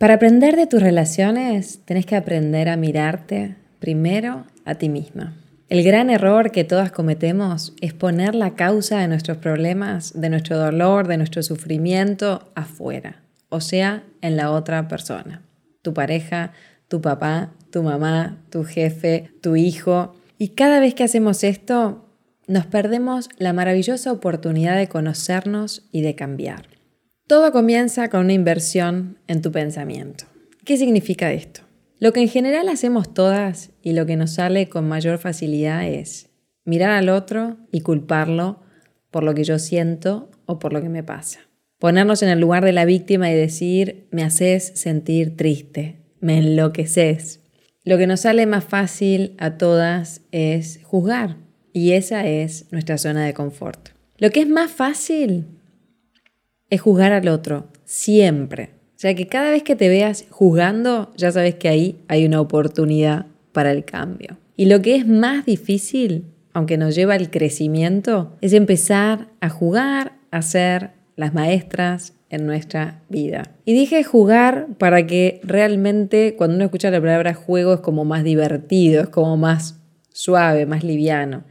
Para aprender de tus relaciones, tenés que aprender a mirarte primero a ti misma. El gran error que todas cometemos es poner la causa de nuestros problemas, de nuestro dolor, de nuestro sufrimiento afuera, o sea, en la otra persona. Tu pareja, tu papá, tu mamá, tu jefe, tu hijo. Y cada vez que hacemos esto, nos perdemos la maravillosa oportunidad de conocernos y de cambiar. Todo comienza con una inversión en tu pensamiento. ¿Qué significa esto? Lo que en general hacemos todas y lo que nos sale con mayor facilidad es mirar al otro y culparlo por lo que yo siento o por lo que me pasa. Ponernos en el lugar de la víctima y decir, me haces sentir triste, me enloqueces. Lo que nos sale más fácil a todas es juzgar y esa es nuestra zona de confort. Lo que es más fácil es juzgar al otro, siempre. O sea que cada vez que te veas juzgando, ya sabes que ahí hay una oportunidad para el cambio. Y lo que es más difícil, aunque nos lleva al crecimiento, es empezar a jugar a ser las maestras en nuestra vida. Y dije jugar para que realmente cuando uno escucha la palabra juego es como más divertido, es como más suave, más liviano.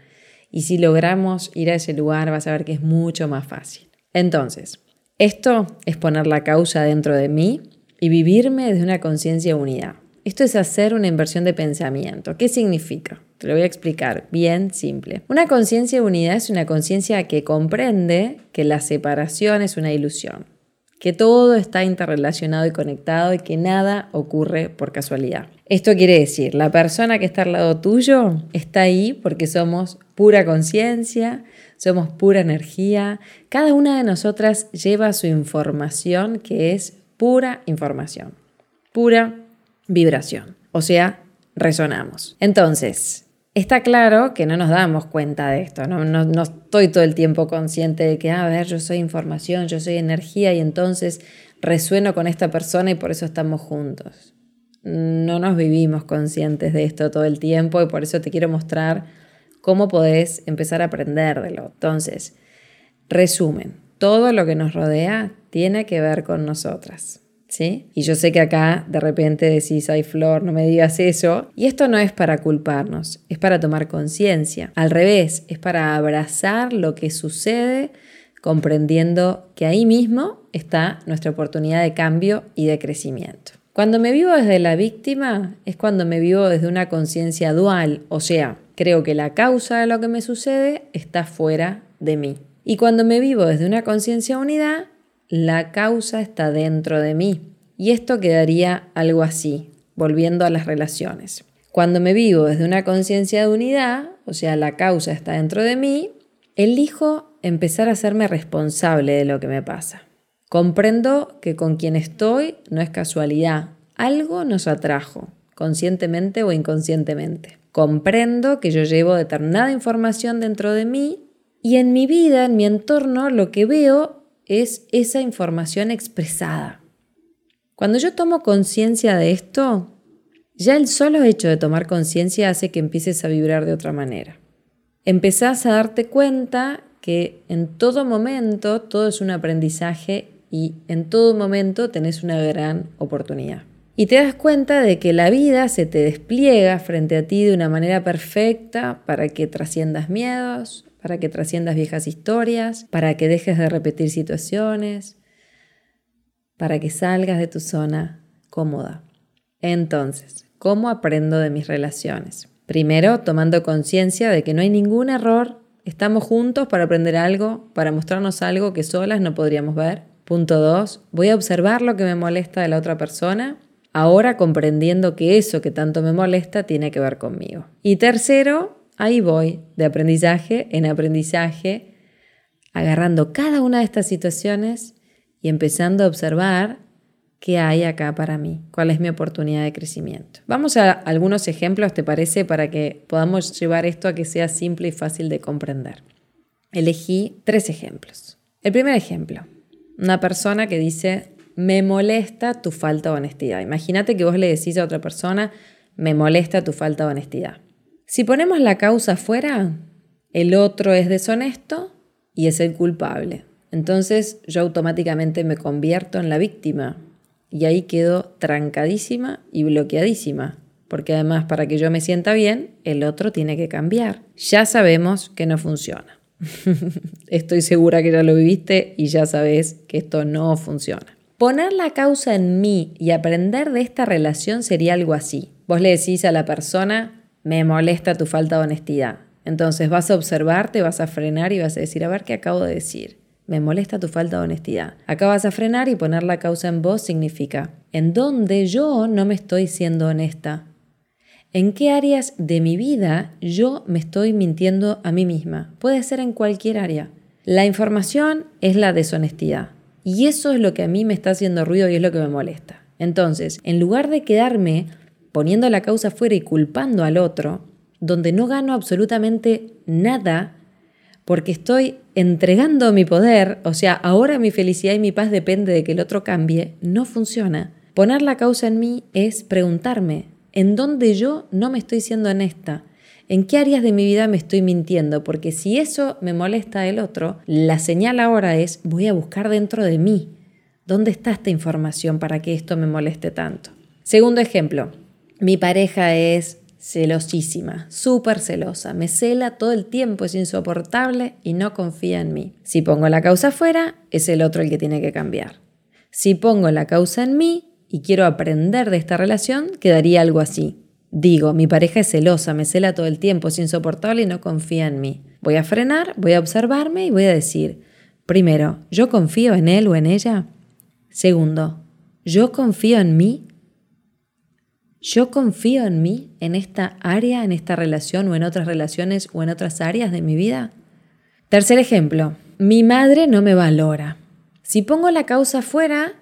Y si logramos ir a ese lugar vas a ver que es mucho más fácil. Entonces, esto es poner la causa dentro de mí y vivirme desde una conciencia unida. Esto es hacer una inversión de pensamiento. ¿Qué significa? Te lo voy a explicar bien simple. Una conciencia unida es una conciencia que comprende que la separación es una ilusión, que todo está interrelacionado y conectado y que nada ocurre por casualidad. Esto quiere decir, la persona que está al lado tuyo está ahí porque somos pura conciencia, somos pura energía. Cada una de nosotras lleva su información que es pura información, pura vibración. O sea, resonamos. Entonces, Está claro que no nos damos cuenta de esto, ¿no? No, estoy todo el tiempo consciente de que, ah, a ver, yo soy información, yo soy energía y entonces resueno con esta persona y por eso estamos juntos. No nos vivimos conscientes de esto todo el tiempo y por eso te quiero mostrar cómo podés empezar a aprender de lo. Entonces, resumen, todo lo que nos rodea tiene que ver con nosotras. ¿Sí? Y yo sé que acá de repente decís, ay Flor, no me digas eso. Y esto no es para culparnos, es para tomar conciencia. Al revés, es para abrazar lo que sucede comprendiendo que ahí mismo está nuestra oportunidad de cambio y de crecimiento. Cuando me vivo desde la víctima es cuando me vivo desde una conciencia dual, o sea, creo que la causa de lo que me sucede está fuera de mí. Y cuando me vivo desde una conciencia unidad, la causa está dentro de mí. Y esto quedaría algo así, volviendo a las relaciones. Cuando me vivo desde una conciencia de unidad, o sea, la causa está dentro de mí, elijo empezar a hacerme responsable de lo que me pasa. Comprendo que con quien estoy no es casualidad, algo nos atrajo, conscientemente o inconscientemente. Comprendo que yo llevo determinada información dentro de mí y en mi vida, en mi entorno, lo que veo es esa información expresada. Cuando yo tomo conciencia de esto, ya el solo hecho de tomar conciencia hace que empieces a vibrar de otra manera. Empezás a darte cuenta que en todo momento todo es un aprendizaje y en todo momento tenés una gran oportunidad. Y te das cuenta de que la vida se te despliega frente a ti de una manera perfecta para que trasciendas miedos, para que trasciendas viejas historias, para que dejes de repetir situaciones, para que salgas de tu zona cómoda. Entonces, ¿cómo aprendo de mis relaciones? Primero, tomando conciencia de que no hay ningún error, estamos juntos para aprender algo, para mostrarnos algo que solas no podríamos ver. Punto dos, voy a observar lo que me molesta de la otra persona ahora comprendiendo que eso que tanto me molesta tiene que ver conmigo. Y tercero, ahí voy, de aprendizaje en aprendizaje, agarrando cada una de estas situaciones y empezando a observar ¿Qué hay acá para mí? ¿Cuál es mi oportunidad de crecimiento? Vamos a algunos ejemplos, ¿te parece? Para que podamos llevar esto a que sea simple y fácil de comprender. Elegí tres ejemplos. El primer ejemplo, una persona que dice, me molesta tu falta de honestidad. Imagínate que vos le decís a otra persona, me molesta tu falta de honestidad. Si ponemos la causa fuera, el otro es deshonesto y es el culpable. Entonces yo automáticamente me convierto en la víctima y ahí quedo trancadísima y bloqueadísima, porque además para que yo me sienta bien, el otro tiene que cambiar. Ya sabemos que no funciona. Estoy segura que ya lo viviste y ya sabes que esto no funciona. Poner la causa en mí y aprender de esta relación sería algo así. Vos le decís a la persona, me molesta tu falta de honestidad. Entonces vas a observarte, vas a frenar y vas a decir, a ver qué acabo de decir. Me molesta tu falta de honestidad. Acá vas a frenar y poner la causa en vos significa, ¿en dónde yo no me estoy siendo honesta? ¿En qué áreas de mi vida yo me estoy mintiendo a mí misma? Puede ser en cualquier área. La información es la deshonestidad. Y eso es lo que a mí me está haciendo ruido y es lo que me molesta. Entonces, en lugar de quedarme poniendo la causa fuera y culpando al otro, donde no gano absolutamente nada porque estoy entregando mi poder, o sea, ahora mi felicidad y mi paz depende de que el otro cambie, no funciona. Poner la causa en mí es preguntarme, ¿en dónde yo no me estoy siendo honesta? ¿En qué áreas de mi vida me estoy mintiendo? Porque si eso me molesta del otro, la señal ahora es voy a buscar dentro de mí. ¿Dónde está esta información para que esto me moleste tanto? Segundo ejemplo, mi pareja es celosísima, súper celosa, me cela todo el tiempo, es insoportable y no confía en mí. Si pongo la causa afuera, es el otro el que tiene que cambiar. Si pongo la causa en mí y quiero aprender de esta relación, quedaría algo así. Digo, mi pareja es celosa, me cela todo el tiempo, es insoportable y no confía en mí. Voy a frenar, voy a observarme y voy a decir, primero, ¿yo confío en él o en ella? Segundo, ¿yo confío en mí? Yo confío en mí, en esta área, en esta relación o en otras relaciones o en otras áreas de mi vida. Tercer ejemplo, mi madre no me valora. Si pongo la causa fuera,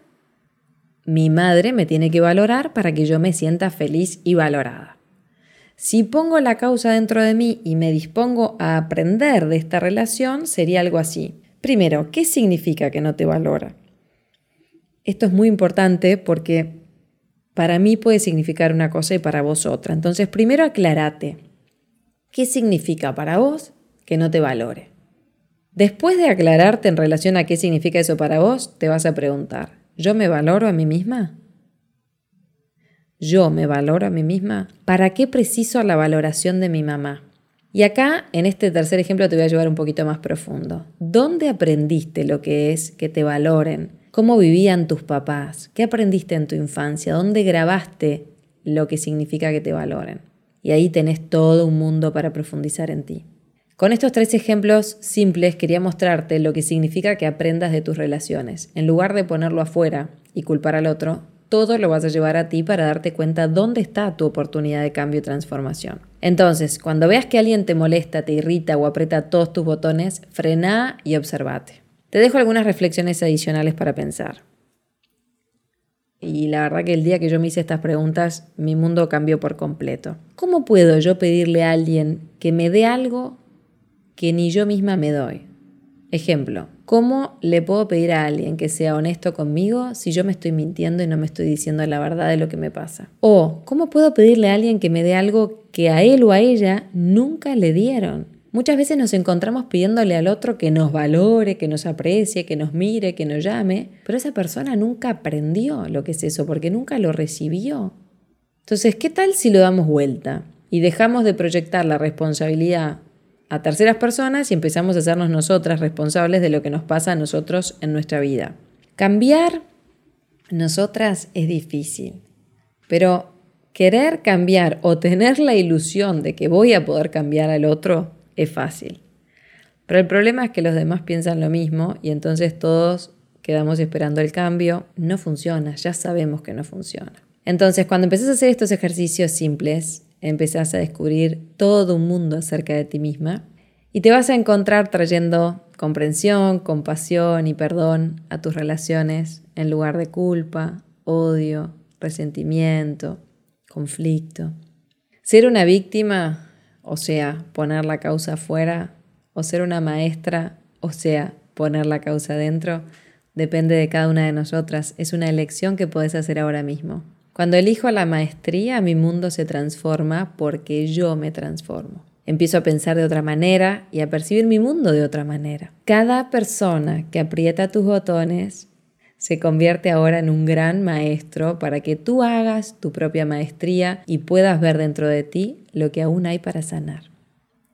mi madre me tiene que valorar para que yo me sienta feliz y valorada. Si pongo la causa dentro de mí y me dispongo a aprender de esta relación, sería algo así. Primero, ¿qué significa que no te valora? Esto es muy importante porque para mí puede significar una cosa y para vos otra. Entonces, primero aclarate. ¿Qué significa para vos que no te valore? Después de aclararte en relación a qué significa eso para vos, te vas a preguntar, ¿yo me valoro a mí misma? ¿Yo me valoro a mí misma? ¿Para qué preciso la valoración de mi mamá? Y acá, en este tercer ejemplo, te voy a llevar un poquito más profundo. ¿Dónde aprendiste lo que es que te valoren? ¿Cómo vivían tus papás? ¿Qué aprendiste en tu infancia? ¿Dónde grabaste lo que significa que te valoren? Y ahí tenés todo un mundo para profundizar en ti. Con estos tres ejemplos simples quería mostrarte lo que significa que aprendas de tus relaciones. En lugar de ponerlo afuera y culpar al otro, todo lo vas a llevar a ti para darte cuenta dónde está tu oportunidad de cambio y transformación. Entonces, cuando veas que alguien te molesta, te irrita o aprieta todos tus botones, frena y observate. Te dejo algunas reflexiones adicionales para pensar. Y la verdad que el día que yo me hice estas preguntas, mi mundo cambió por completo. ¿Cómo puedo yo pedirle a alguien que me dé algo que ni yo misma me doy? Ejemplo, ¿cómo le puedo pedir a alguien que sea honesto conmigo si yo me estoy mintiendo y no me estoy diciendo la verdad de lo que me pasa? O, ¿cómo puedo pedirle a alguien que me dé algo que a él o a ella nunca le dieron? Muchas veces nos encontramos pidiéndole al otro que nos valore, que nos aprecie, que nos mire, que nos llame, pero esa persona nunca aprendió lo que es eso, porque nunca lo recibió. Entonces, ¿qué tal si lo damos vuelta y dejamos de proyectar la responsabilidad a terceras personas y empezamos a hacernos nosotras responsables de lo que nos pasa a nosotros en nuestra vida? Cambiar nosotras es difícil, pero querer cambiar o tener la ilusión de que voy a poder cambiar al otro es fácil. Pero el problema es que los demás piensan lo mismo y entonces todos quedamos esperando el cambio. No funciona, ya sabemos que no funciona. Entonces, cuando empezás a hacer estos ejercicios simples, empezás a descubrir todo un mundo acerca de ti misma y te vas a encontrar trayendo comprensión, compasión y perdón a tus relaciones en lugar de culpa, odio, resentimiento, conflicto. Ser una víctima, o sea, poner la causa afuera, o ser una maestra, o sea, poner la causa adentro, depende de cada una de nosotras. Es una elección que puedes hacer ahora mismo. Cuando elijo la maestría, mi mundo se transforma porque yo me transformo. Empiezo a pensar de otra manera y a percibir mi mundo de otra manera. Cada persona que aprieta tus botones se convierte ahora en un gran maestro para que tú hagas tu propia maestría y puedas ver dentro de ti lo que aún hay para sanar.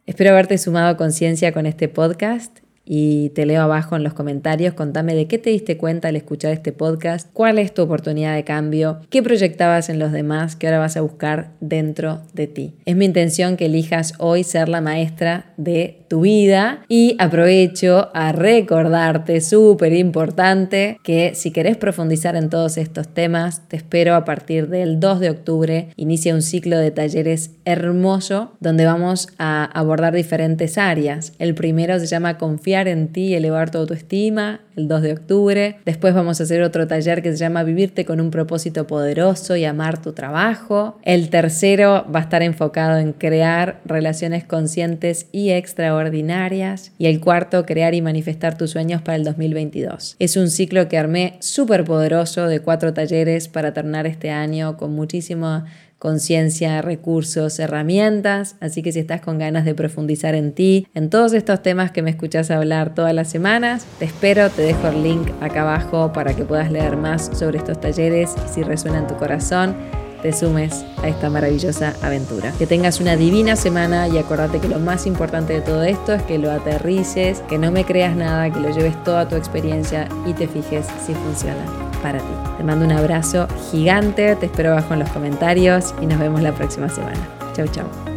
Espero haberte sumado conciencia con este podcast y te leo abajo en los comentarios. Contame de qué te diste cuenta al escuchar este podcast, cuál es tu oportunidad de cambio, qué proyectabas en los demás que ahora vas a buscar dentro de ti. Es mi intención que elijas hoy ser la maestra de tu vida y aprovecho a recordarte, súper importante, que si querés profundizar en todos estos temas, te espero a partir del 2 de octubre. Inicia un ciclo de talleres hermoso donde vamos a abordar diferentes áreas. El primero se llama Confianza en ti elevar tu autoestima, el 2 de octubre. Después vamos a hacer otro taller que se llama Vivirte con un propósito poderoso y amar tu trabajo. El tercero va a estar enfocado en crear relaciones conscientes y extraordinarias. Y el cuarto, crear y manifestar tus sueños para el 2022. Es un ciclo que armé súper poderoso de cuatro talleres para terminar este año con muchísimo conciencia, recursos, herramientas. Así que si estás con ganas de profundizar en ti, en todos estos temas que me escuchas hablar todas las semanas, te espero, te dejo el link acá abajo para que puedas leer más sobre estos talleres y si resuena en tu corazón te sumes a esta maravillosa aventura. Que tengas una divina semana y acordate que lo más importante de todo esto es que lo aterrices, que no me creas nada, que lo lleves toda tu experiencia y te fijes si funciona para ti. Te mando un abrazo gigante, te espero abajo en los comentarios y nos vemos la próxima semana. Chau, chau.